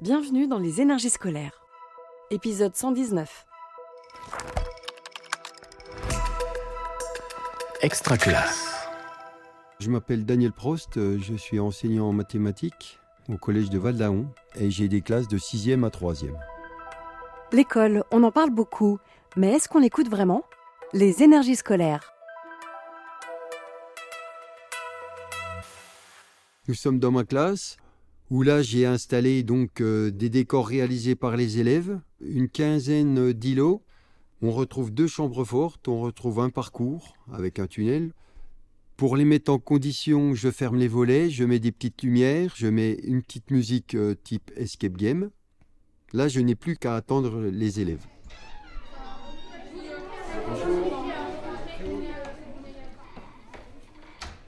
Bienvenue dans les énergies scolaires. Épisode 119. Extra classe. Je m'appelle Daniel Prost, euh, je suis enseignant en mathématiques au collège de Valdaon et j'ai des classes de 6e à 3e. L'école, on en parle beaucoup, mais est-ce qu'on l'écoute vraiment? Les énergies scolaires. Nous sommes dans ma classe où là j'ai installé donc euh, des décors réalisés par les élèves, une quinzaine d'îlots. On retrouve deux chambres fortes, on retrouve un parcours avec un tunnel. Pour les mettre en condition, je ferme les volets, je mets des petites lumières, je mets une petite musique euh, type escape game. Là, je n'ai plus qu'à attendre les élèves.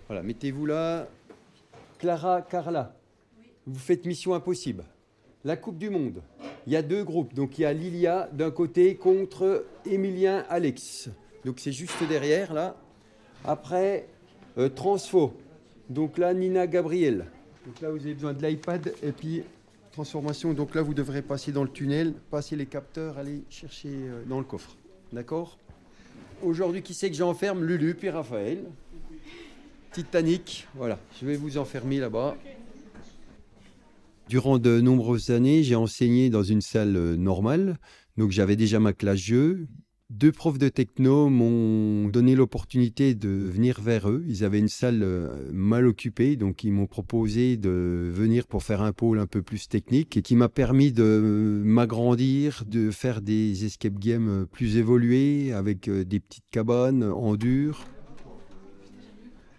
Voilà, mettez-vous là. Clara, Carla, vous faites mission impossible. La Coupe du Monde. Il y a deux groupes. Donc il y a Lilia d'un côté contre Emilien Alex. Donc c'est juste derrière là. Après, euh, Transfo. Donc là, Nina Gabriel. Donc là, vous avez besoin de l'iPad et puis transformation. Donc là, vous devrez passer dans le tunnel, passer les capteurs, aller chercher euh, dans le coffre. D'accord? Aujourd'hui, qui c'est que j'enferme? Lulu puis Raphaël. Titanic, voilà. Je vais vous enfermer là-bas. Durant de nombreuses années, j'ai enseigné dans une salle euh, normale. Donc j'avais déjà ma classe jeu. Deux profs de techno m'ont donné l'opportunité de venir vers eux. Ils avaient une salle euh, mal occupée, donc ils m'ont proposé de venir pour faire un pôle un peu plus technique et qui m'a permis de m'agrandir, de faire des escape games plus évolués avec euh, des petites cabanes en dur.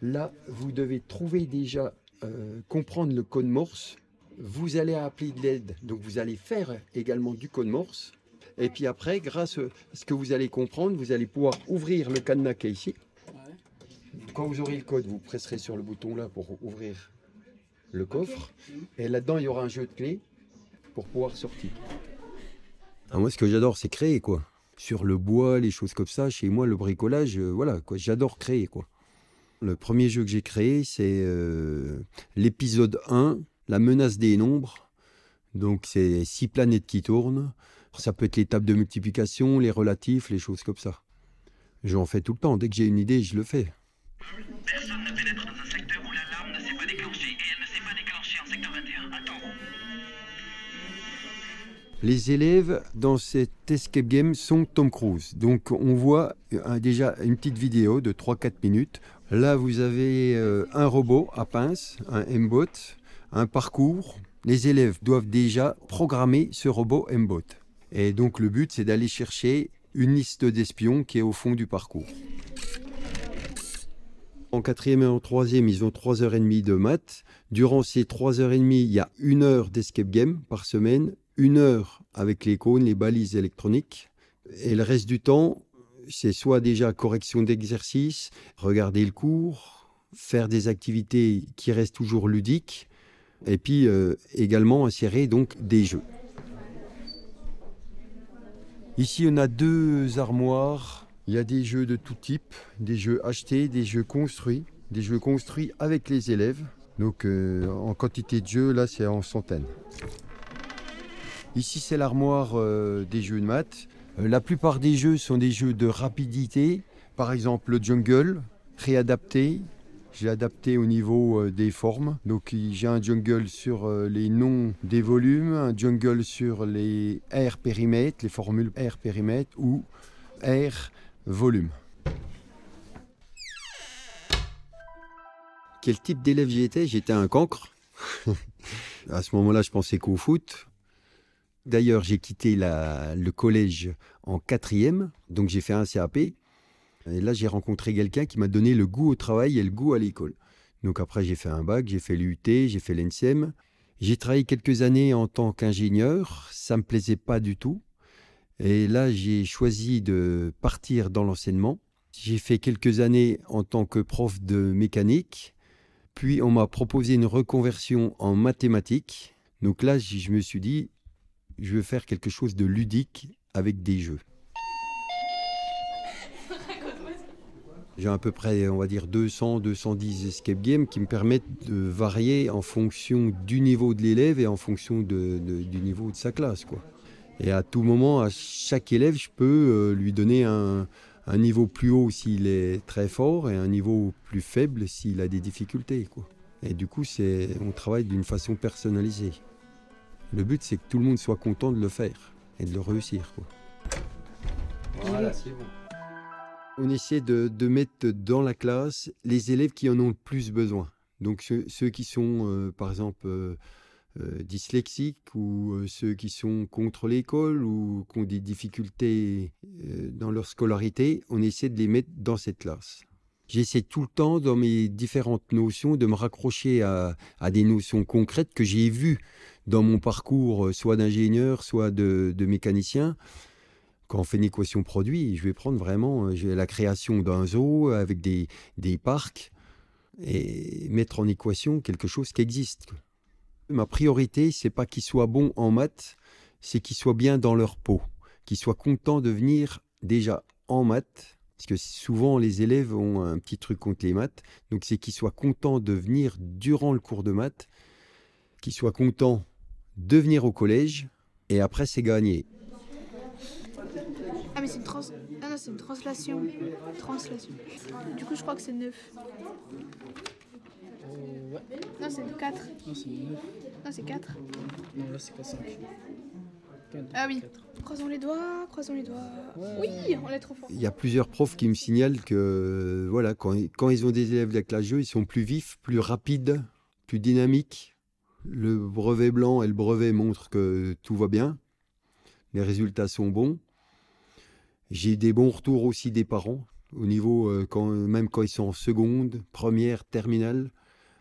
Là, vous devez trouver déjà, euh, comprendre le code Morse. Vous allez appeler de l'aide, donc vous allez faire également du code Morse. Et puis après, grâce à ce que vous allez comprendre, vous allez pouvoir ouvrir le cadenas qui est ici. Quand vous aurez le code, vous presserez sur le bouton là pour ouvrir le coffre. Et là-dedans, il y aura un jeu de clés pour pouvoir sortir. Ah, moi, ce que j'adore, c'est créer, quoi. Sur le bois, les choses comme ça. Chez moi, le bricolage, euh, voilà, quoi. J'adore créer, quoi. Le premier jeu que j'ai créé, c'est euh, l'épisode 1, La menace des nombres. Donc, c'est six planètes qui tournent. Ça peut être les tables de multiplication, les relatifs, les choses comme ça. J'en fais tout le temps. Dès que j'ai une idée, je le fais. Personne ne pénètre dans un secteur où l'alarme ne s'est pas déclenchée et elle ne s'est pas déclenchée en secteur 21. Attends. Les élèves dans cet escape game sont Tom Cruise. Donc on voit euh, déjà une petite vidéo de 3-4 minutes. Là vous avez euh, un robot à pince, un M-Bot, un parcours. Les élèves doivent déjà programmer ce robot M-Bot. Et donc le but c'est d'aller chercher une liste d'espions qui est au fond du parcours. En quatrième et en troisième, ils ont 3h30 de maths. Durant ces 3h30, il y a une heure d'escape game par semaine, une heure avec les cônes, les balises électroniques. Et le reste du temps, c'est soit déjà correction d'exercice, regarder le cours, faire des activités qui restent toujours ludiques, et puis euh, également insérer donc des jeux. Ici, on a deux armoires. Il y a des jeux de tout type, des jeux achetés, des jeux construits, des jeux construits avec les élèves. Donc euh, en quantité de jeux, là, c'est en centaines. Ici, c'est l'armoire euh, des jeux de maths. La plupart des jeux sont des jeux de rapidité. Par exemple, le jungle, réadapté. J'ai adapté au niveau euh, des formes. Donc, j'ai un jungle sur euh, les noms des volumes, un jungle sur les R périmètres, les formules R périmètres ou R volume. Quel type d'élève j'étais? J'étais un cancre. à ce moment-là, je pensais qu'au foot. D'ailleurs, j'ai quitté le collège en quatrième, donc j'ai fait un CAP. Et là, j'ai rencontré quelqu'un qui m'a donné le goût au travail et le goût à l'école. Donc après, j'ai fait un bac, j'ai fait l'UT, j'ai fait l'ENSEM. J'ai travaillé quelques années en tant qu'ingénieur. Ça me plaisait pas du tout. Et là, j'ai choisi de partir dans l'enseignement. J'ai fait quelques années en tant que prof de mécanique. Puis, on m'a proposé une reconversion en mathématiques. Donc là, je me suis dit, je veux faire quelque chose de ludique avec des jeux. J'ai à peu près, on va dire, 200, 210 escape games qui me permettent de varier en fonction du niveau de l'élève et en fonction du niveau de sa classe. Quoi. Et à tout moment, à chaque élève, je peux euh, lui donner un, un niveau plus haut s'il est très fort et un niveau plus faible s'il a des difficultés. Quoi. Et du coup, on travaille d'une façon personnalisée. Le but, c'est que tout le monde soit content de le faire et de le réussir. Quoi. Voilà, c'est bon. On essaie de, mettre dans la classe les élèves qui en ont le plus besoin. Donc ceux, qui sont, euh, par exemple, euh, euh, dyslexiques ou ceux qui sont contre l'école ou qui ont des difficultés dans leur scolarité, on essaie de les mettre dans cette classe. J'essaie tout le temps, dans mes différentes notions, de me raccrocher à, des notions concrètes que j'ai vues dans mon parcours, soit d'ingénieur, soit de, de mécanicien. Quand on fait une équation produit, je vais prendre vraiment euh, la création d'un zoo avec des, des parcs et mettre en équation quelque chose qui existe. Ma priorité, c'est pas qu'ils soient bons en maths, c'est qu'ils soient bien dans leur peau, qu'ils soient contents de venir déjà en maths, parce que souvent les élèves ont un petit truc contre les maths, donc c'est qu'ils soient contents de venir durant le cours de maths, qu'ils soient contents de venir au collège, et après c'est gagné. Ah mais c'est une trans... Ah non, c'est une translation. Translation. Du coup, je crois que c'est 9. Euh, ouais, Non, c'est 4. non, c'est 9. Non, c'est 4. Non, là, c'est pas 5. Ah oui. Croisons les doigts, croisons les doigts. Ouais. Oui, on est trop fort. Il y a plusieurs profs qui me signalent que voilà, quand, quand ils ont des élèves de la classe jeu, ils sont plus vifs, plus rapides, plus dynamiques. Le brevet blanc et le brevet montrent que tout va bien. Les résultats sont bons. J'ai des bons retours aussi des parents, au niveau, euh, quand, même quand ils sont en seconde, première, terminale.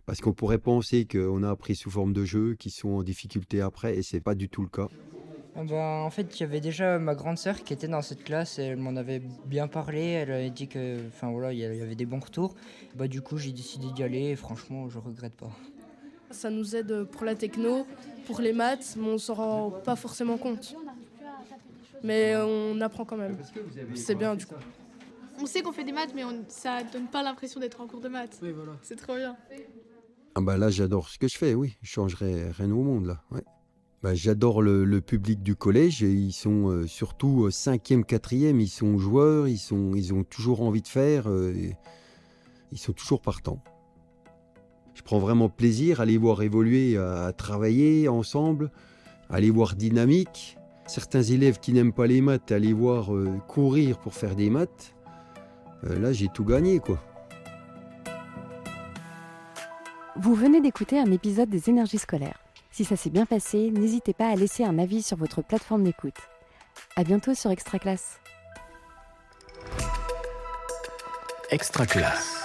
Parce qu'on pourrait penser qu'on a appris sous forme de jeu, qu'ils sont en difficulté après, et c'est pas du tout le cas. Ah bah, en fait, il y avait déjà ma grande sœur qui était dans cette classe et elle m'en avait bien parlé. Elle avait dit que, enfin voilà, il y avait des bons retours. Bah du coup, j'ai décidé d'y aller et franchement, je regrette pas. Ça nous aide pour la techno, pour les maths, mais on s'en rend pas forcément compte. Mais on apprend quand même. C'est bien du coup. On sait qu'on fait des maths, mais on... ça donne pas l'impression d'être en cours de maths. Oui, voilà. C'est trop bien. Ah bah là, j'adore ce que je fais, oui. Je changerai rien au monde, là. ouais. Bah, j'adore le, le public du collège. Et ils sont euh, surtout euh, cinquième, quatrième. Ils sont joueurs, ils, sont, ils ont toujours envie de faire. euh, et ils sont toujours partants. Je prends vraiment plaisir à les voir évoluer, à, à travailler ensemble, à les voir dynamiques. Certains élèves qui n'aiment pas les maths, à les voir euh, courir pour faire des maths. Euh, là, j'ai tout gagné, quoi. Vous venez d'écouter un épisode des énergies scolaires. Si ça s'est bien passé, n'hésitez pas à laisser un avis sur votre plateforme d'écoute. À bientôt sur Extra Classe. Extra classe.